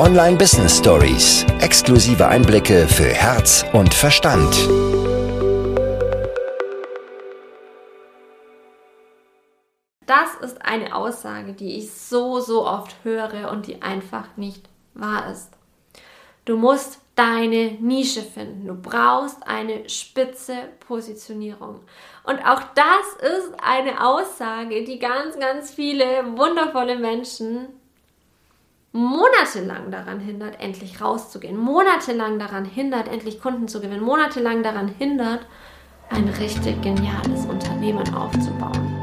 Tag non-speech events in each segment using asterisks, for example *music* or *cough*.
Online Business Stories. Exklusive Einblicke für Herz und Verstand. Das ist eine Aussage, die ich so, so oft höre und die einfach nicht wahr ist. Du musst deine Nische finden. Du brauchst eine spitze Positionierung. Und auch das ist eine Aussage, die ganz, ganz viele wundervolle Menschen monatelang daran hindert, endlich rauszugehen, monatelang daran hindert, endlich Kunden zu gewinnen, monatelang daran hindert, ein richtig geniales Unternehmen aufzubauen.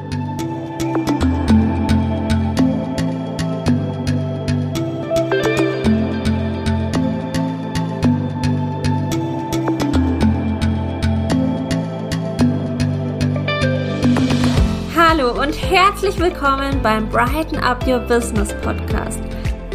Hallo und herzlich willkommen beim Brighten Up Your Business Podcast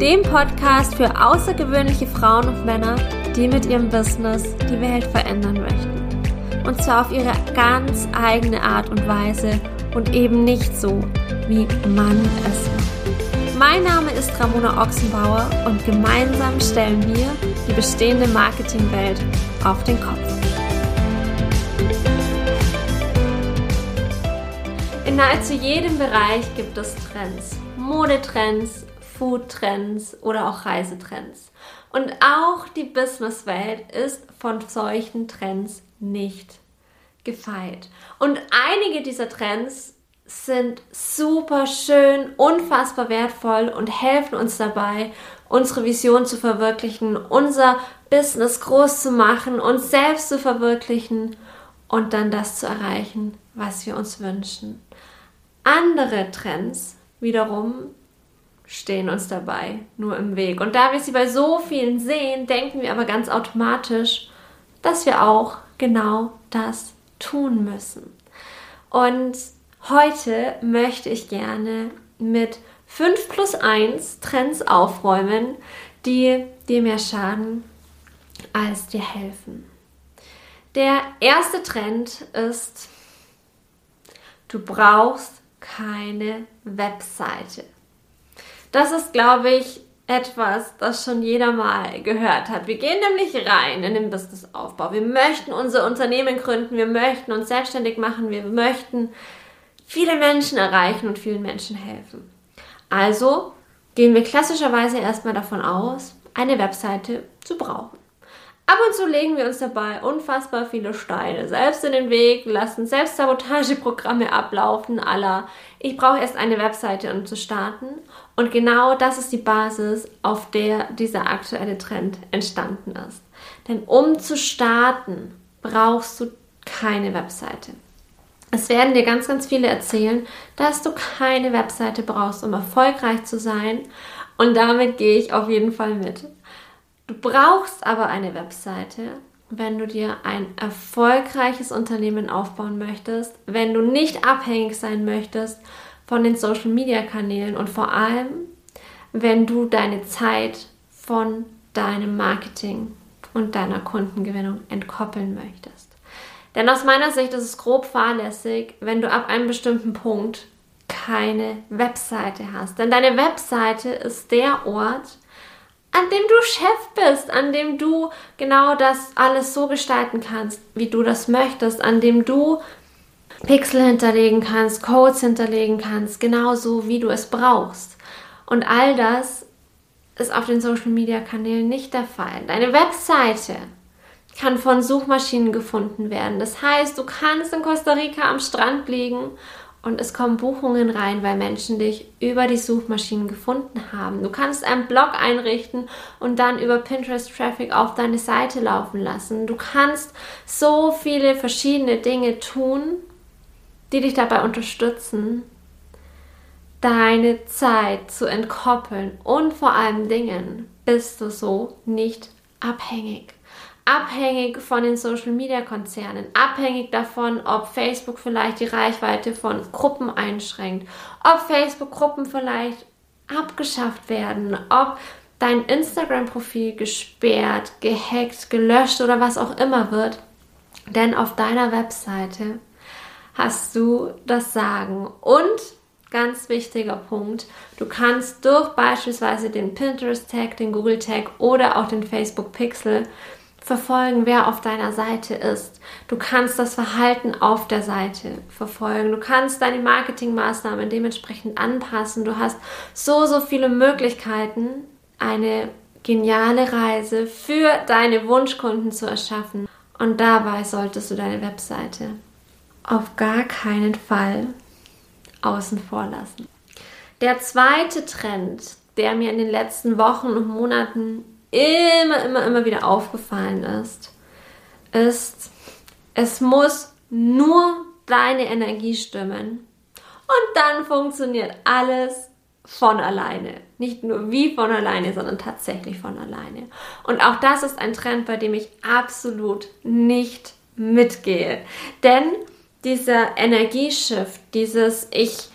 dem Podcast für außergewöhnliche Frauen und Männer, die mit ihrem Business die Welt verändern möchten. Und zwar auf ihre ganz eigene Art und Weise und eben nicht so, wie man es macht. Mein Name ist Ramona Ochsenbauer und gemeinsam stellen wir die bestehende Marketingwelt auf den Kopf. In nahezu jedem Bereich gibt es Trends. Modetrends, Food-Trends oder auch Reisetrends. Und auch die Businesswelt ist von solchen Trends nicht gefeit. Und einige dieser Trends sind super schön, unfassbar wertvoll und helfen uns dabei, unsere Vision zu verwirklichen, unser Business groß zu machen, uns selbst zu verwirklichen und dann das zu erreichen, was wir uns wünschen. Andere Trends wiederum stehen uns dabei nur im Weg. Und da wir sie bei so vielen sehen, denken wir aber ganz automatisch, dass wir auch genau das tun müssen. Und heute möchte ich gerne mit 5 plus 1 Trends aufräumen, die dir mehr schaden als dir helfen. Der erste Trend ist, du brauchst keine Webseite. Das ist, glaube ich, etwas, das schon jeder mal gehört hat. Wir gehen nämlich rein in den Businessaufbau. Wir möchten unser Unternehmen gründen, wir möchten uns selbstständig machen, wir möchten viele Menschen erreichen und vielen Menschen helfen. Also gehen wir klassischerweise erstmal davon aus, eine Webseite zu brauchen. Ab und zu legen wir uns dabei unfassbar viele Steine selbst in den Weg, lassen Selbstsabotageprogramme ablaufen, aller ich brauche erst eine Webseite, um zu starten. Und genau das ist die Basis, auf der dieser aktuelle Trend entstanden ist. Denn um zu starten, brauchst du keine Webseite. Es werden dir ganz, ganz viele erzählen, dass du keine Webseite brauchst, um erfolgreich zu sein. Und damit gehe ich auf jeden Fall mit. Du brauchst aber eine Webseite, wenn du dir ein erfolgreiches Unternehmen aufbauen möchtest, wenn du nicht abhängig sein möchtest von den Social-Media-Kanälen und vor allem, wenn du deine Zeit von deinem Marketing und deiner Kundengewinnung entkoppeln möchtest. Denn aus meiner Sicht ist es grob fahrlässig, wenn du ab einem bestimmten Punkt keine Webseite hast. Denn deine Webseite ist der Ort, an dem du Chef bist, an dem du genau das alles so gestalten kannst, wie du das möchtest, an dem du Pixel hinterlegen kannst, Codes hinterlegen kannst, genauso wie du es brauchst. Und all das ist auf den Social Media Kanälen nicht der Fall. Deine Webseite kann von Suchmaschinen gefunden werden. Das heißt, du kannst in Costa Rica am Strand liegen und es kommen Buchungen rein, weil Menschen dich über die Suchmaschinen gefunden haben. Du kannst einen Blog einrichten und dann über Pinterest Traffic auf deine Seite laufen lassen. Du kannst so viele verschiedene Dinge tun, die dich dabei unterstützen, deine Zeit zu entkoppeln und vor allem Dingen bist du so nicht abhängig abhängig von den Social-Media-Konzernen, abhängig davon, ob Facebook vielleicht die Reichweite von Gruppen einschränkt, ob Facebook-Gruppen vielleicht abgeschafft werden, ob dein Instagram-Profil gesperrt, gehackt, gelöscht oder was auch immer wird. Denn auf deiner Webseite hast du das Sagen. Und ganz wichtiger Punkt. Du kannst durch beispielsweise den Pinterest Tag, den Google Tag oder auch den Facebook Pixel verfolgen, wer auf deiner Seite ist. Du kannst das Verhalten auf der Seite verfolgen. Du kannst deine Marketingmaßnahmen dementsprechend anpassen. Du hast so, so viele Möglichkeiten, eine geniale Reise für deine Wunschkunden zu erschaffen. Und dabei solltest du deine Webseite auf gar keinen Fall außen vor lassen. Der zweite Trend, der mir in den letzten Wochen und Monaten immer, immer, immer wieder aufgefallen ist, ist, es muss nur deine Energie stimmen und dann funktioniert alles von alleine. Nicht nur wie von alleine, sondern tatsächlich von alleine. Und auch das ist ein Trend, bei dem ich absolut nicht mitgehe. Denn dieser Energieshift, dieses Ich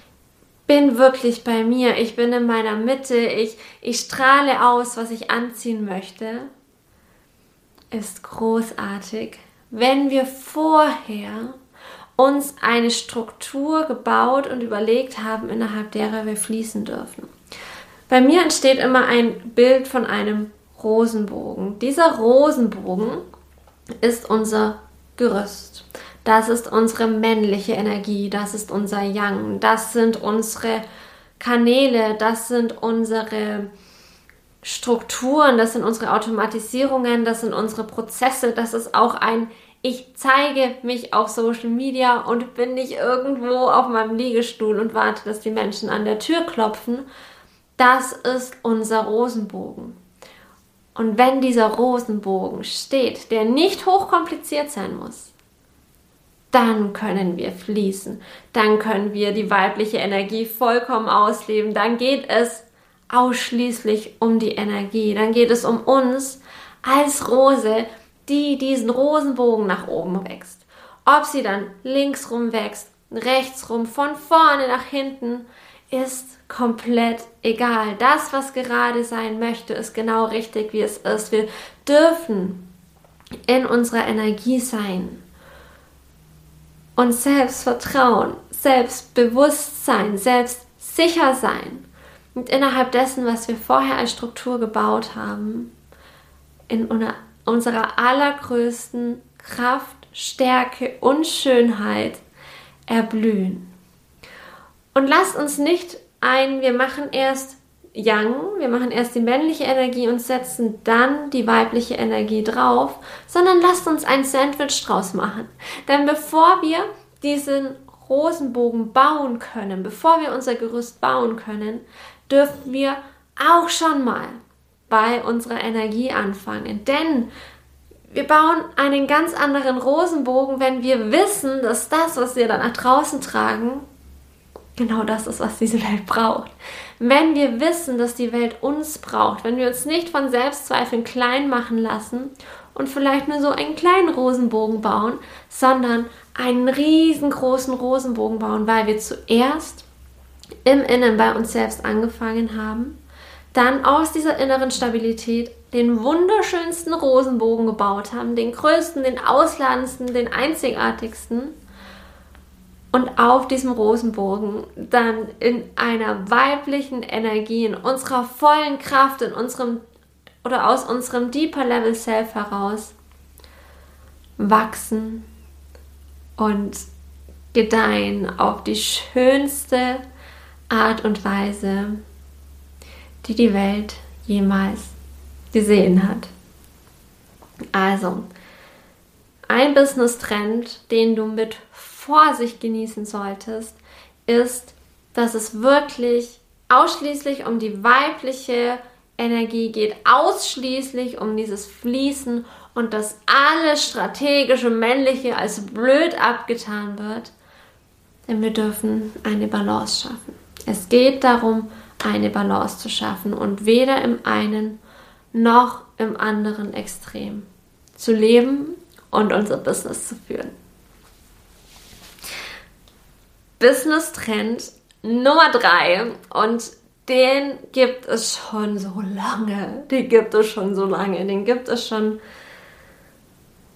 bin wirklich bei mir, ich bin in meiner Mitte, ich, ich strahle aus, was ich anziehen möchte, ist großartig, wenn wir vorher uns eine Struktur gebaut und überlegt haben, innerhalb derer wir fließen dürfen. Bei mir entsteht immer ein Bild von einem Rosenbogen. Dieser Rosenbogen ist unser Gerüst. Das ist unsere männliche Energie, das ist unser Yang, das sind unsere Kanäle, das sind unsere Strukturen, das sind unsere Automatisierungen, das sind unsere Prozesse, das ist auch ein ich zeige mich auf Social Media und bin nicht irgendwo auf meinem Liegestuhl und warte, dass die Menschen an der Tür klopfen. Das ist unser Rosenbogen. Und wenn dieser Rosenbogen steht, der nicht hochkompliziert sein muss, dann können wir fließen, dann können wir die weibliche Energie vollkommen ausleben, dann geht es ausschließlich um die Energie, dann geht es um uns als Rose, die diesen Rosenbogen nach oben wächst. Ob sie dann links rum wächst, rechts rum, von vorne nach hinten, ist komplett egal. Das, was gerade sein möchte, ist genau richtig, wie es ist. Wir dürfen in unserer Energie sein und Selbstvertrauen, Selbstbewusstsein, Selbstsicher sein. Und innerhalb dessen, was wir vorher als Struktur gebaut haben, in unserer allergrößten Kraft, Stärke und Schönheit erblühen. Und lasst uns nicht ein, wir machen erst Yang, wir machen erst die männliche Energie und setzen dann die weibliche Energie drauf, sondern lasst uns ein Sandwich draus machen. Denn bevor wir diesen Rosenbogen bauen können, bevor wir unser Gerüst bauen können, dürfen wir auch schon mal bei unserer Energie anfangen. Denn wir bauen einen ganz anderen Rosenbogen, wenn wir wissen, dass das, was wir dann nach draußen tragen, genau das ist, was diese Welt braucht. Wenn wir wissen, dass die Welt uns braucht, wenn wir uns nicht von Selbstzweifeln klein machen lassen und vielleicht nur so einen kleinen Rosenbogen bauen, sondern einen riesengroßen Rosenbogen bauen, weil wir zuerst im Innen bei uns selbst angefangen haben, dann aus dieser inneren Stabilität den wunderschönsten Rosenbogen gebaut haben, den größten, den ausladendsten, den einzigartigsten und auf diesem Rosenbogen dann in einer weiblichen Energie, in unserer vollen Kraft, in unserem oder aus unserem Deeper Level Self heraus wachsen und gedeihen auf die schönste Art und Weise, die die Welt jemals gesehen hat. Also, ein Business-Trend, den du mit Vorsicht genießen solltest, ist, dass es wirklich ausschließlich um die weibliche Energie geht, ausschließlich um dieses Fließen und dass alles strategische männliche als blöd abgetan wird. Denn wir dürfen eine Balance schaffen. Es geht darum, eine Balance zu schaffen und weder im einen noch im anderen Extrem zu leben und unser Business zu führen. Business Trend Nummer drei und den gibt es schon so lange. Den gibt es schon so lange. Den gibt es schon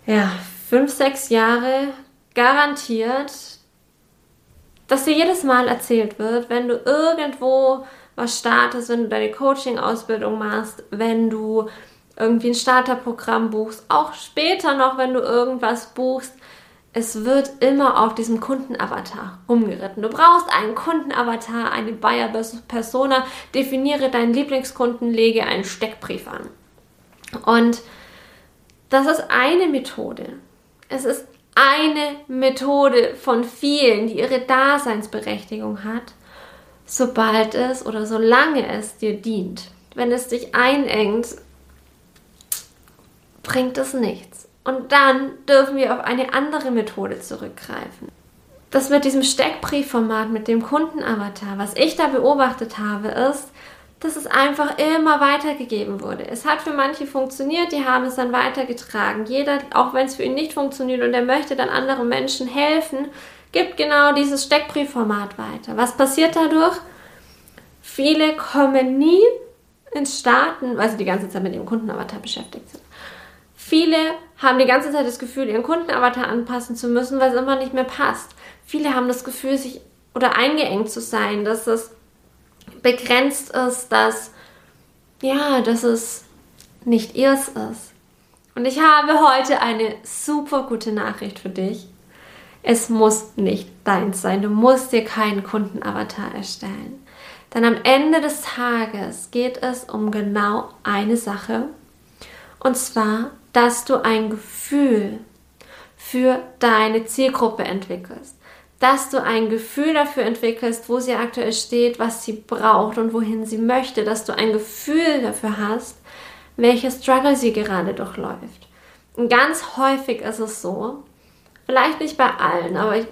ja, fünf, sechs Jahre garantiert. dass dir jedes Mal erzählt wird, wenn du irgendwo was startest, wenn du deine Coaching-Ausbildung machst, wenn du irgendwie ein Starterprogramm buchst, auch später noch, wenn du irgendwas buchst, es wird immer auf diesem Kundenavatar rumgeritten. Du brauchst einen Kundenavatar, eine Buyer-Persona, definiere deinen Lieblingskunden, lege einen Steckbrief an. Und das ist eine Methode. Es ist eine Methode von vielen, die ihre Daseinsberechtigung hat, sobald es oder solange es dir dient. Wenn es dich einengt, bringt es nichts. Und dann dürfen wir auf eine andere Methode zurückgreifen. Das mit diesem Steckbriefformat, mit dem Kundenavatar, was ich da beobachtet habe, ist, dass es einfach immer weitergegeben wurde. Es hat für manche funktioniert, die haben es dann weitergetragen. Jeder, auch wenn es für ihn nicht funktioniert und er möchte dann anderen Menschen helfen, gibt genau dieses Steckbriefformat weiter. Was passiert dadurch? Viele kommen nie ins Starten, weil sie die ganze Zeit mit ihrem Kundenavatar beschäftigt sind. Viele haben die ganze Zeit das Gefühl, ihren Kundenavatar anpassen zu müssen, weil es immer nicht mehr passt. Viele haben das Gefühl, sich oder eingeengt zu sein, dass es begrenzt ist, dass ja, dass es nicht ihrs ist. Und ich habe heute eine super gute Nachricht für dich. Es muss nicht deins sein. Du musst dir keinen Kundenavatar erstellen. Denn am Ende des Tages geht es um genau eine Sache. Und zwar dass du ein Gefühl für deine Zielgruppe entwickelst. Dass du ein Gefühl dafür entwickelst, wo sie aktuell steht, was sie braucht und wohin sie möchte. Dass du ein Gefühl dafür hast, welche Struggle sie gerade durchläuft. Und ganz häufig ist es so, vielleicht nicht bei allen, aber ich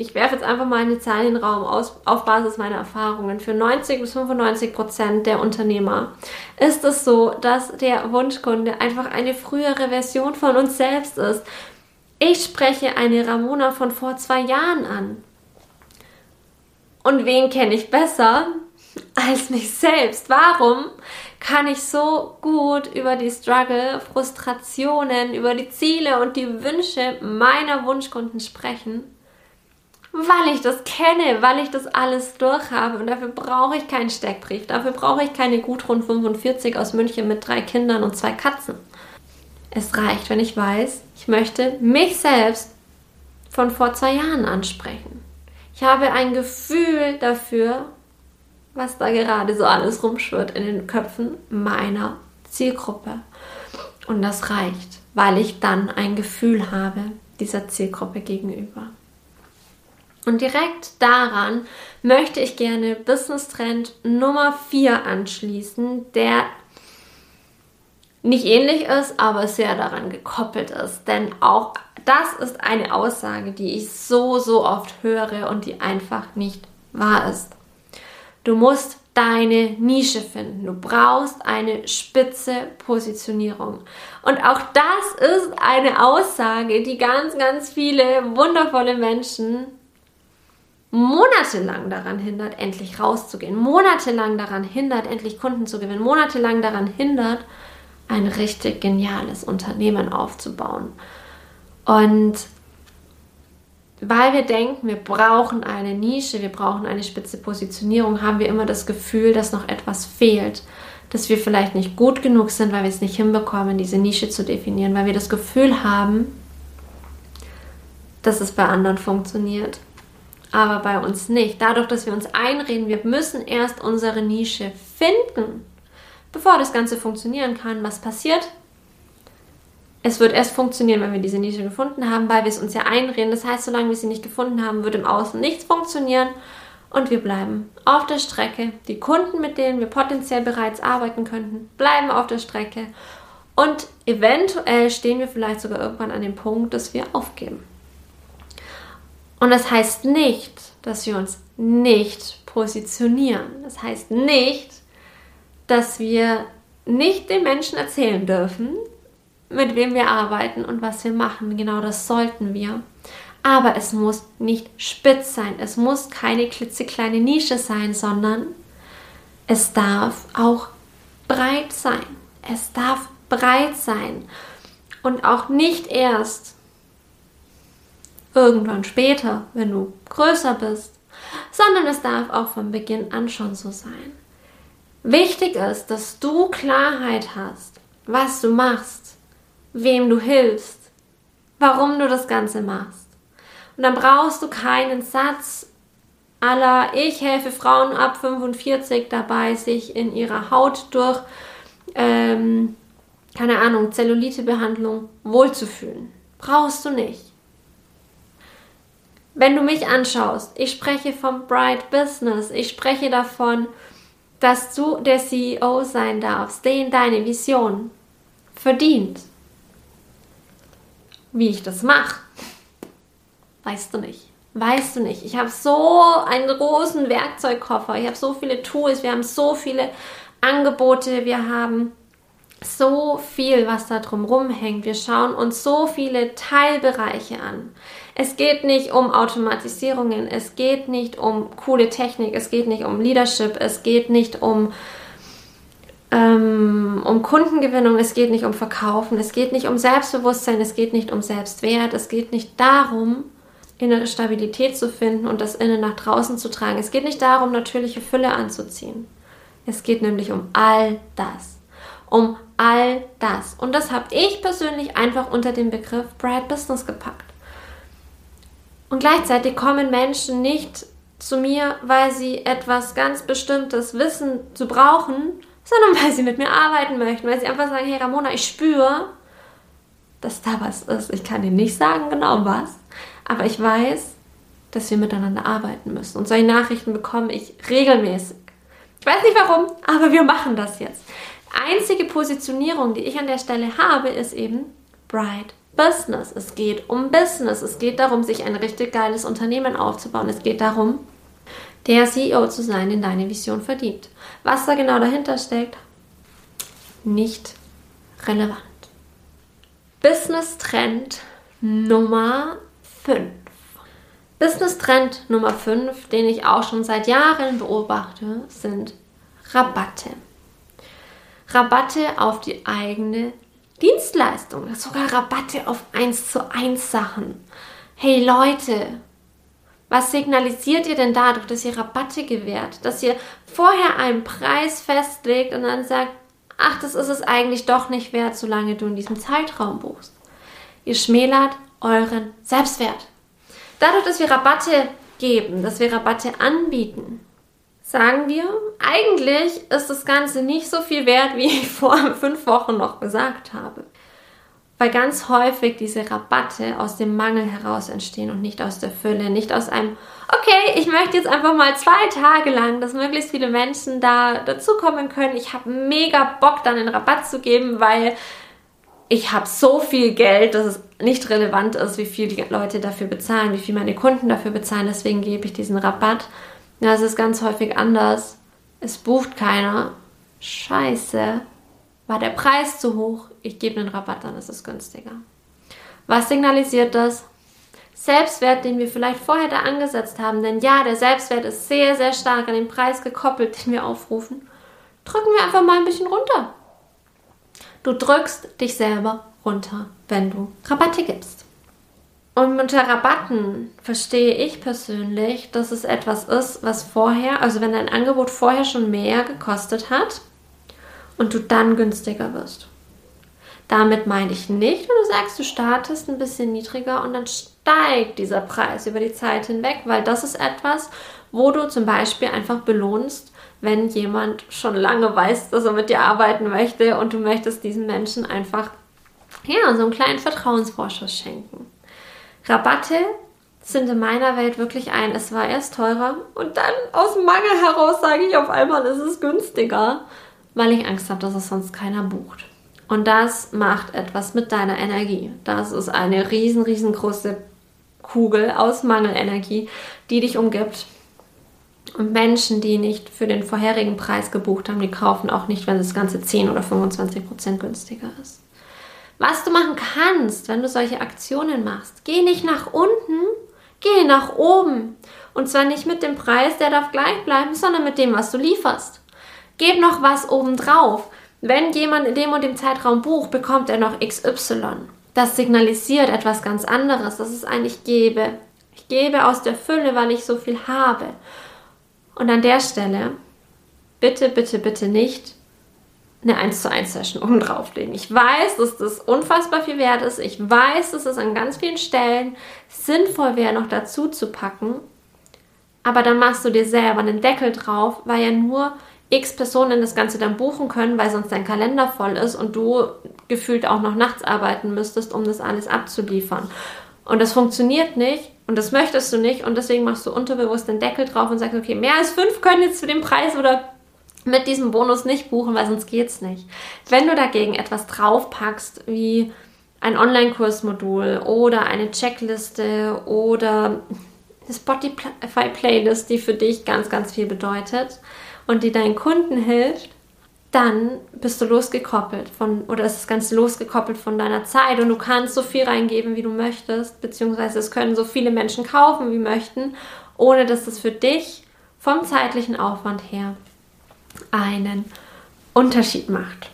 ich werfe jetzt einfach mal eine Zahl in den Raum aus, auf Basis meiner Erfahrungen. Für 90 bis 95 Prozent der Unternehmer ist es so, dass der Wunschkunde einfach eine frühere Version von uns selbst ist. Ich spreche eine Ramona von vor zwei Jahren an. Und wen kenne ich besser als mich selbst? Warum kann ich so gut über die Struggle, Frustrationen, über die Ziele und die Wünsche meiner Wunschkunden sprechen? Weil ich das kenne, weil ich das alles durchhabe. Und dafür brauche ich keinen Steckbrief. Dafür brauche ich keine Gudrun 45 aus München mit drei Kindern und zwei Katzen. Es reicht, wenn ich weiß, ich möchte mich selbst von vor zwei Jahren ansprechen. Ich habe ein Gefühl dafür, was da gerade so alles rumschwirrt in den Köpfen meiner Zielgruppe. Und das reicht, weil ich dann ein Gefühl habe dieser Zielgruppe gegenüber. Und direkt daran möchte ich gerne Business Trend Nummer 4 anschließen, der nicht ähnlich ist, aber sehr daran gekoppelt ist. Denn auch das ist eine Aussage, die ich so, so oft höre und die einfach nicht wahr ist. Du musst deine Nische finden. Du brauchst eine spitze Positionierung. Und auch das ist eine Aussage, die ganz, ganz viele wundervolle Menschen monatelang daran hindert, endlich rauszugehen, monatelang daran hindert, endlich Kunden zu gewinnen, monatelang daran hindert, ein richtig geniales Unternehmen aufzubauen. Und weil wir denken, wir brauchen eine Nische, wir brauchen eine spitze Positionierung, haben wir immer das Gefühl, dass noch etwas fehlt, dass wir vielleicht nicht gut genug sind, weil wir es nicht hinbekommen, diese Nische zu definieren, weil wir das Gefühl haben, dass es bei anderen funktioniert aber bei uns nicht. Dadurch, dass wir uns einreden, wir müssen erst unsere Nische finden, bevor das Ganze funktionieren kann. Was passiert? Es wird erst funktionieren, wenn wir diese Nische gefunden haben, weil wir es uns ja einreden. Das heißt, solange wir sie nicht gefunden haben, wird im Außen nichts funktionieren und wir bleiben auf der Strecke. Die Kunden, mit denen wir potenziell bereits arbeiten könnten, bleiben auf der Strecke und eventuell stehen wir vielleicht sogar irgendwann an dem Punkt, dass wir aufgeben. Und das heißt nicht, dass wir uns nicht positionieren. Das heißt nicht, dass wir nicht den Menschen erzählen dürfen, mit wem wir arbeiten und was wir machen. Genau das sollten wir. Aber es muss nicht spitz sein. Es muss keine klitzekleine Nische sein, sondern es darf auch breit sein. Es darf breit sein. Und auch nicht erst irgendwann später, wenn du größer bist, sondern es darf auch von Beginn an schon so sein. Wichtig ist, dass du Klarheit hast, was du machst, wem du hilfst, warum du das Ganze machst. Und dann brauchst du keinen Satz aller Ich helfe Frauen ab 45 dabei, sich in ihrer Haut durch, ähm, keine Ahnung, Zellulitebehandlung wohlzufühlen. Brauchst du nicht. Wenn du mich anschaust, ich spreche vom Bright Business, ich spreche davon, dass du der CEO sein darfst, den deine Vision verdient. Wie ich das mache, weißt du nicht. Weißt du nicht. Ich habe so einen großen Werkzeugkoffer. Ich habe so viele Tools. Wir haben so viele Angebote. Wir haben so viel, was da drum hängt. Wir schauen uns so viele Teilbereiche an. Es geht nicht um Automatisierungen. Es geht nicht um coole Technik. Es geht nicht um Leadership. Es geht nicht um ähm, um Kundengewinnung, es geht nicht um Verkaufen, es geht nicht um Selbstbewusstsein, es geht nicht um Selbstwert, es geht nicht darum, innere Stabilität zu finden und das Innen nach draußen zu tragen. Es geht nicht darum, natürliche Fülle anzuziehen. Es geht nämlich um all das. Um all das. Und das habe ich persönlich einfach unter den Begriff Bright Business gepackt. Und gleichzeitig kommen Menschen nicht zu mir, weil sie etwas ganz Bestimmtes wissen zu brauchen, sondern *laughs* weil sie mit mir arbeiten möchten, weil sie einfach sagen, hey Ramona, ich spüre, dass da was ist. Ich kann dir nicht sagen genau was, aber ich weiß, dass wir miteinander arbeiten müssen. Und solche Nachrichten bekomme ich regelmäßig. Ich weiß nicht warum, aber wir machen das jetzt. Einzige Positionierung, die ich an der Stelle habe, ist eben Bright Business. Es geht um Business. Es geht darum, sich ein richtig geiles Unternehmen aufzubauen. Es geht darum, der CEO zu sein, den deine Vision verdient. Was da genau dahinter steckt, nicht relevant. Business Trend Nummer 5. Business Trend Nummer 5, den ich auch schon seit Jahren beobachte, sind Rabatte. Rabatte auf die eigene Dienstleistung, sogar Rabatte auf 1 zu 1 Sachen. Hey Leute, was signalisiert ihr denn dadurch, dass ihr Rabatte gewährt? Dass ihr vorher einen Preis festlegt und dann sagt, ach, das ist es eigentlich doch nicht wert, solange du in diesem Zeitraum buchst. Ihr schmälert euren Selbstwert. Dadurch, dass wir Rabatte geben, dass wir Rabatte anbieten, sagen wir, eigentlich ist das Ganze nicht so viel wert, wie ich vor fünf Wochen noch gesagt habe weil ganz häufig diese Rabatte aus dem Mangel heraus entstehen und nicht aus der Fülle, nicht aus einem, okay, ich möchte jetzt einfach mal zwei Tage lang, dass möglichst viele Menschen da dazukommen können. Ich habe mega Bock, dann einen Rabatt zu geben, weil ich habe so viel Geld, dass es nicht relevant ist, wie viel die Leute dafür bezahlen, wie viel meine Kunden dafür bezahlen. Deswegen gebe ich diesen Rabatt. Ja, es ist ganz häufig anders. Es bucht keiner. Scheiße. War der Preis zu hoch? Ich gebe einen Rabatt, dann ist es günstiger. Was signalisiert das? Selbstwert, den wir vielleicht vorher da angesetzt haben, denn ja, der Selbstwert ist sehr, sehr stark an den Preis gekoppelt, den wir aufrufen, drücken wir einfach mal ein bisschen runter. Du drückst dich selber runter, wenn du Rabatte gibst. Und unter Rabatten verstehe ich persönlich, dass es etwas ist, was vorher, also wenn dein Angebot vorher schon mehr gekostet hat, und du dann günstiger wirst. Damit meine ich nicht, wenn du sagst, du startest ein bisschen niedriger und dann steigt dieser Preis über die Zeit hinweg, weil das ist etwas, wo du zum Beispiel einfach belohnst, wenn jemand schon lange weiß, dass er mit dir arbeiten möchte und du möchtest diesem Menschen einfach ja, so einen kleinen Vertrauensvorschuss schenken. Rabatte sind in meiner Welt wirklich ein, es war erst teurer und dann aus Mangel heraus sage ich auf einmal, es ist günstiger weil ich Angst habe, dass es sonst keiner bucht. Und das macht etwas mit deiner Energie. Das ist eine riesen, riesengroße Kugel aus Mangelenergie, die dich umgibt. Und Menschen, die nicht für den vorherigen Preis gebucht haben, die kaufen auch nicht, wenn das Ganze 10 oder 25 Prozent günstiger ist. Was du machen kannst, wenn du solche Aktionen machst, geh nicht nach unten, geh nach oben. Und zwar nicht mit dem Preis, der darf gleich bleiben, sondern mit dem, was du lieferst. Gib noch was obendrauf. Wenn jemand in dem und dem Zeitraum bucht, bekommt er noch XY. Das signalisiert etwas ganz anderes. Das ist ein Ich gebe. Ich gebe aus der Fülle, weil ich so viel habe. Und an der Stelle, bitte, bitte, bitte nicht eine 1 zu 1 Session oben drauflegen. Ich weiß, dass das unfassbar viel wert ist. Ich weiß, dass es an ganz vielen Stellen sinnvoll wäre, noch dazu zu packen. Aber dann machst du dir selber einen Deckel drauf, weil ja nur x Personen das Ganze dann buchen können, weil sonst dein Kalender voll ist und du gefühlt auch noch nachts arbeiten müsstest, um das alles abzuliefern. Und das funktioniert nicht und das möchtest du nicht und deswegen machst du unterbewusst den Deckel drauf und sagst, okay, mehr als fünf können jetzt für den Preis oder mit diesem Bonus nicht buchen, weil sonst geht's nicht. Wenn du dagegen etwas draufpackst, wie ein Online-Kursmodul oder eine Checkliste oder eine Spotify-Playlist, die für dich ganz, ganz viel bedeutet und die deinen Kunden hilft, dann bist du losgekoppelt von, oder ist das Ganze losgekoppelt von deiner Zeit und du kannst so viel reingeben, wie du möchtest, beziehungsweise es können so viele Menschen kaufen, wie möchten, ohne dass es für dich vom zeitlichen Aufwand her einen Unterschied macht.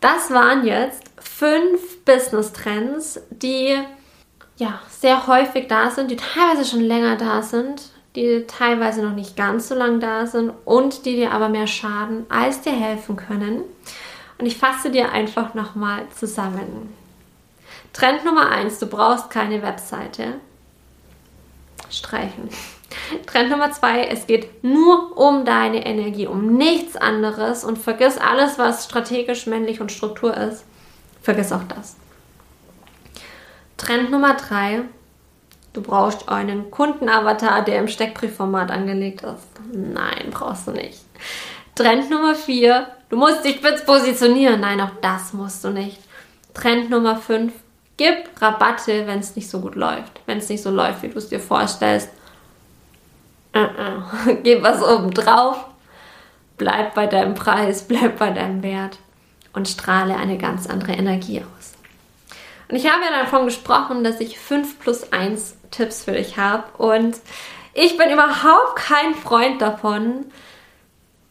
Das waren jetzt fünf Business Trends, die ja sehr häufig da sind, die teilweise schon länger da sind, die teilweise noch nicht ganz so lang da sind und die dir aber mehr schaden, als dir helfen können. Und ich fasse dir einfach nochmal zusammen. Trend Nummer eins: du brauchst keine Webseite. Streichen. Trend Nummer zwei, es geht nur um deine Energie, um nichts anderes und vergiss alles, was strategisch, männlich und Struktur ist. Vergiss auch das. Trend Nummer drei, du brauchst einen Kundenavatar, der im Steckbriefformat angelegt ist. Nein, brauchst du nicht. Trend Nummer vier, du musst dich spitz positionieren. Nein, auch das musst du nicht. Trend Nummer fünf, gib Rabatte, wenn es nicht so gut läuft. Wenn es nicht so läuft, wie du es dir vorstellst uh -uh. Gib was oben drauf, bleib bei deinem Preis, bleib bei deinem Wert und strahle eine ganz andere Energie aus. Und ich habe ja davon gesprochen, dass ich 5 plus 1 Tipps für dich habe und ich bin überhaupt kein Freund davon,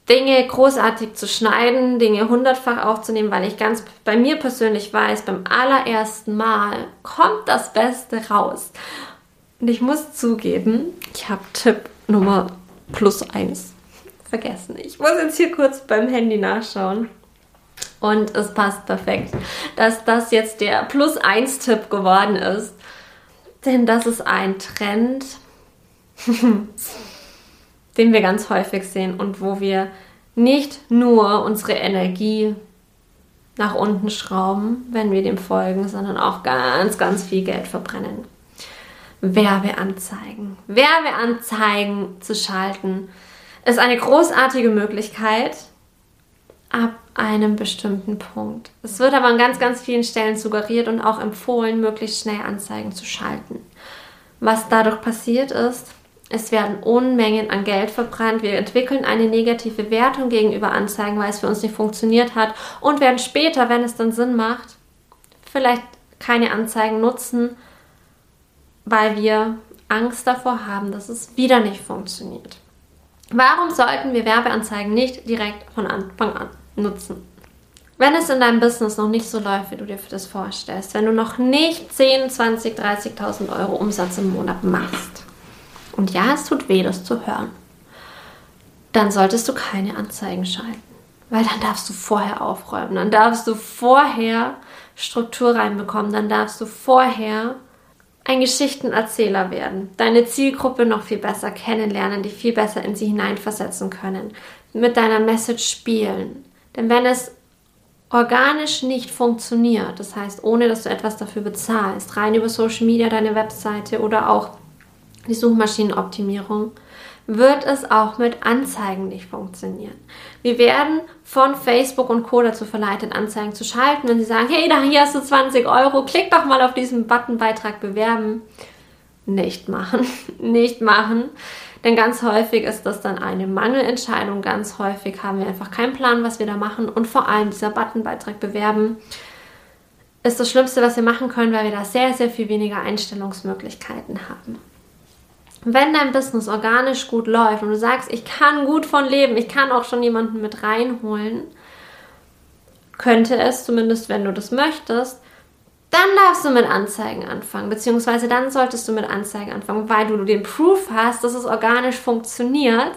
Dinge großartig zu schneiden, Dinge hundertfach aufzunehmen, weil ich ganz bei mir persönlich weiß, beim allerersten Mal kommt das Beste raus. Und ich muss zugeben, ich habe Tipp Nummer plus eins vergessen. Ich muss jetzt hier kurz beim Handy nachschauen. Und es passt perfekt, dass das jetzt der plus eins Tipp geworden ist. Denn das ist ein Trend, *laughs* den wir ganz häufig sehen und wo wir nicht nur unsere Energie nach unten schrauben, wenn wir dem folgen, sondern auch ganz, ganz viel Geld verbrennen. Werbeanzeigen. Werbeanzeigen zu schalten ist eine großartige Möglichkeit ab einem bestimmten Punkt. Es wird aber an ganz, ganz vielen Stellen suggeriert und auch empfohlen, möglichst schnell Anzeigen zu schalten. Was dadurch passiert ist, es werden Unmengen an Geld verbrannt. Wir entwickeln eine negative Wertung gegenüber Anzeigen, weil es für uns nicht funktioniert hat und werden später, wenn es dann Sinn macht, vielleicht keine Anzeigen nutzen, weil wir Angst davor haben, dass es wieder nicht funktioniert. Warum sollten wir Werbeanzeigen nicht direkt von Anfang an nutzen? Wenn es in deinem Business noch nicht so läuft, wie du dir das vorstellst, wenn du noch nicht 10, 20, 30.000 Euro Umsatz im Monat machst, und ja, es tut weh, das zu hören, dann solltest du keine Anzeigen schalten. Weil dann darfst du vorher aufräumen, dann darfst du vorher Struktur reinbekommen, dann darfst du vorher ein Geschichtenerzähler werden, deine Zielgruppe noch viel besser kennenlernen, die viel besser in sie hineinversetzen können, mit deiner Message spielen. Denn wenn es organisch nicht funktioniert, das heißt, ohne dass du etwas dafür bezahlst, rein über Social Media, deine Webseite oder auch die Suchmaschinenoptimierung, wird es auch mit Anzeigen nicht funktionieren. Wir werden von Facebook und Co. dazu verleitet, Anzeigen zu schalten, wenn sie sagen, hey, da hier hast du 20 Euro, klick doch mal auf diesen Button Beitrag bewerben. Nicht machen, *laughs* nicht machen. Denn ganz häufig ist das dann eine Mangelentscheidung. Ganz häufig haben wir einfach keinen Plan, was wir da machen. Und vor allem dieser Button Beitrag bewerben ist das Schlimmste, was wir machen können, weil wir da sehr, sehr viel weniger Einstellungsmöglichkeiten haben wenn dein Business organisch gut läuft und du sagst, ich kann gut von leben, ich kann auch schon jemanden mit reinholen, könnte es zumindest, wenn du das möchtest, dann darfst du mit Anzeigen anfangen, beziehungsweise dann solltest du mit Anzeigen anfangen, weil du den Proof hast, dass es organisch funktioniert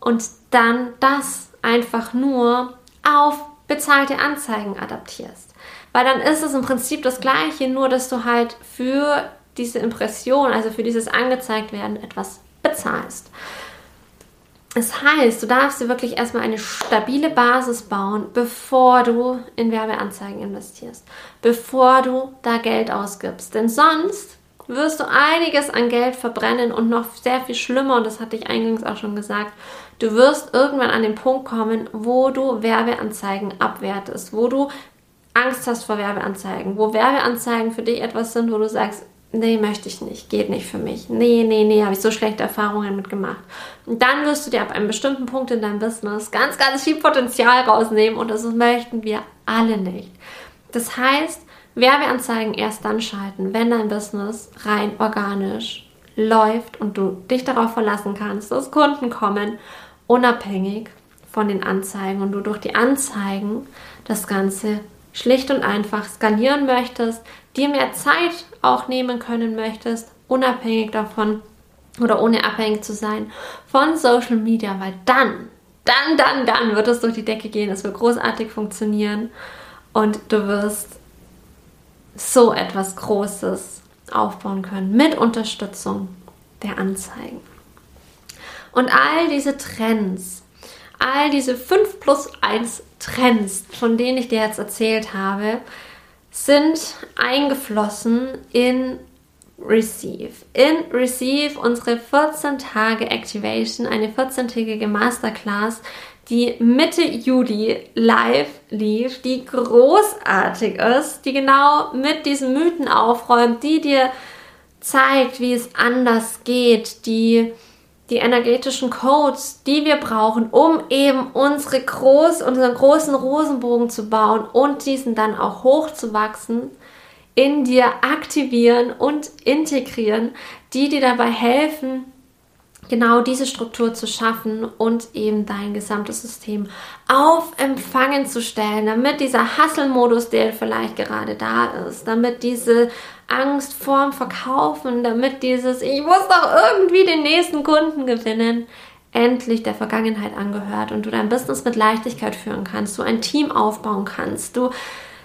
und dann das einfach nur auf bezahlte Anzeigen adaptierst. Weil dann ist es im Prinzip das gleiche, nur dass du halt für diese Impression, also für dieses angezeigt werden, etwas bezahlst. Das heißt, du darfst dir wirklich erstmal eine stabile Basis bauen, bevor du in Werbeanzeigen investierst, bevor du da Geld ausgibst. Denn sonst wirst du einiges an Geld verbrennen und noch sehr viel schlimmer, und das hatte ich eingangs auch schon gesagt, du wirst irgendwann an den Punkt kommen, wo du Werbeanzeigen abwertest, wo du Angst hast vor Werbeanzeigen, wo Werbeanzeigen für dich etwas sind, wo du sagst, nee, möchte ich nicht, geht nicht für mich. Nee, nee, nee, habe ich so schlechte Erfahrungen mitgemacht. Und dann wirst du dir ab einem bestimmten Punkt in deinem Business ganz, ganz viel Potenzial rausnehmen und das möchten wir alle nicht. Das heißt, Werbeanzeigen erst dann schalten, wenn dein Business rein organisch läuft und du dich darauf verlassen kannst, dass Kunden kommen, unabhängig von den Anzeigen und du durch die Anzeigen das Ganze schlicht und einfach skalieren möchtest, dir mehr Zeit auch nehmen können möchtest, unabhängig davon oder ohne abhängig zu sein von Social Media, weil dann, dann, dann, dann wird es durch die Decke gehen, es wird großartig funktionieren und du wirst so etwas Großes aufbauen können mit Unterstützung der Anzeigen. Und all diese Trends, all diese 5 plus 1 Trends, von denen ich dir jetzt erzählt habe, sind eingeflossen in Receive. In Receive unsere 14 Tage Activation, eine 14-tägige Masterclass, die Mitte Juli live lief, die großartig ist, die genau mit diesen Mythen aufräumt, die dir zeigt, wie es anders geht, die die energetischen Codes, die wir brauchen, um eben unsere groß, unseren großen Rosenbogen zu bauen und diesen dann auch hochzuwachsen, in dir aktivieren und integrieren, die dir dabei helfen, genau diese Struktur zu schaffen und eben dein gesamtes System auf Empfangen zu stellen, damit dieser Hustle-Modus, der vielleicht gerade da ist, damit diese Angst vorm Verkaufen, damit dieses Ich muss doch irgendwie den nächsten Kunden gewinnen, endlich der Vergangenheit angehört und du dein Business mit Leichtigkeit führen kannst, du ein Team aufbauen kannst, du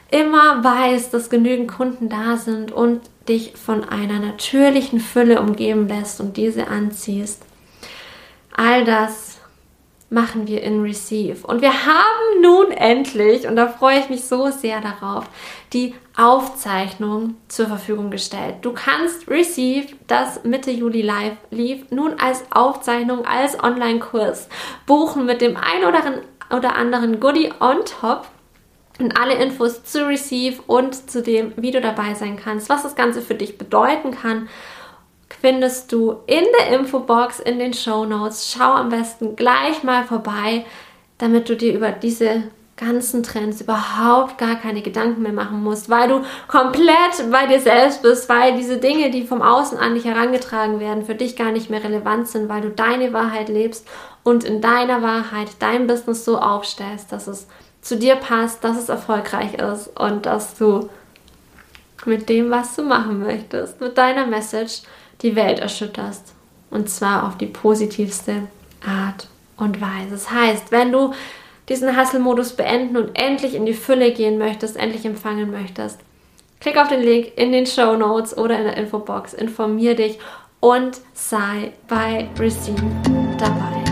immer weißt, dass genügend Kunden da sind und dich von einer natürlichen Fülle umgeben lässt und diese anziehst. All das machen wir in Receive. Und wir haben nun endlich, und da freue ich mich so sehr darauf, die Aufzeichnung zur Verfügung gestellt. Du kannst Receive, das Mitte Juli live lief, nun als Aufzeichnung, als Online-Kurs buchen mit dem ein oder anderen Goodie on top. Und alle Infos zu Receive und zu dem, wie du dabei sein kannst, was das Ganze für dich bedeuten kann findest du in der Infobox in den Show Notes. Schau am besten gleich mal vorbei, damit du dir über diese ganzen Trends überhaupt gar keine Gedanken mehr machen musst, weil du komplett bei dir selbst bist, weil diese Dinge, die vom Außen an dich herangetragen werden, für dich gar nicht mehr relevant sind, weil du deine Wahrheit lebst und in deiner Wahrheit dein Business so aufstellst, dass es zu dir passt, dass es erfolgreich ist und dass du mit dem, was du machen möchtest, mit deiner Message, die Welt erschütterst. Und zwar auf die positivste Art und Weise. Das heißt, wenn du diesen Hustle-Modus beenden und endlich in die Fülle gehen möchtest, endlich empfangen möchtest, klick auf den Link in den Show Notes oder in der Infobox, informier dich und sei bei Receive dabei.